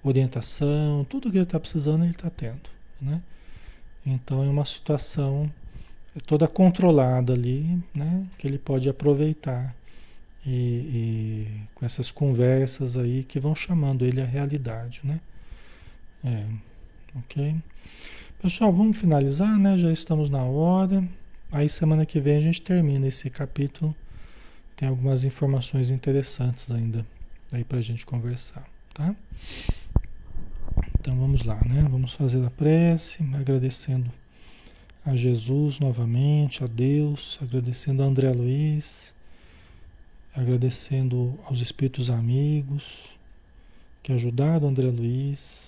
orientação, tudo que ele está precisando ele está tendo, né? Então é uma situação toda controlada ali, né? Que ele pode aproveitar e, e, com essas conversas aí que vão chamando ele à realidade, né? É, ok? Pessoal, vamos finalizar, né? Já estamos na hora. Aí semana que vem a gente termina esse capítulo. Tem algumas informações interessantes ainda aí pra gente conversar, tá? Então vamos lá, né? Vamos fazer a prece, agradecendo a Jesus novamente, a Deus, agradecendo a André Luiz agradecendo aos espíritos amigos que ajudaram André Luiz.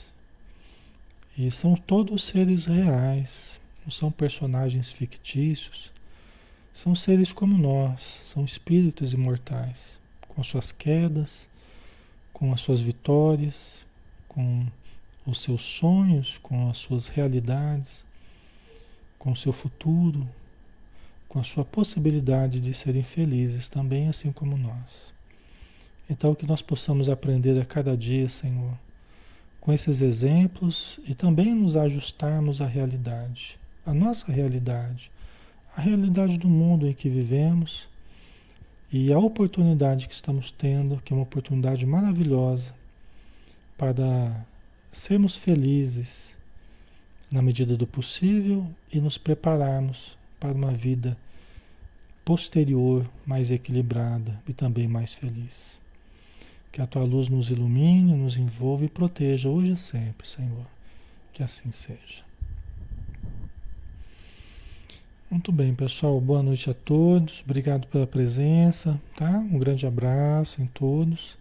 E são todos seres reais, não são personagens fictícios. São seres como nós, são espíritos imortais, com as suas quedas, com as suas vitórias, com os seus sonhos, com as suas realidades, com o seu futuro, com a sua possibilidade de serem felizes também, assim como nós. Então, que nós possamos aprender a cada dia, Senhor, com esses exemplos e também nos ajustarmos à realidade, à nossa realidade, à realidade do mundo em que vivemos e a oportunidade que estamos tendo, que é uma oportunidade maravilhosa para sermos felizes na medida do possível e nos prepararmos para uma vida posterior mais equilibrada e também mais feliz. Que a tua luz nos ilumine, nos envolva e proteja hoje e sempre, Senhor. Que assim seja. Muito bem, pessoal. Boa noite a todos. Obrigado pela presença, tá? Um grande abraço em todos.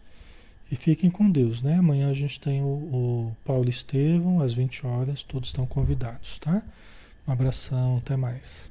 E fiquem com Deus, né? Amanhã a gente tem o, o Paulo Estevão, às 20 horas. Todos estão convidados, tá? Um abração, até mais.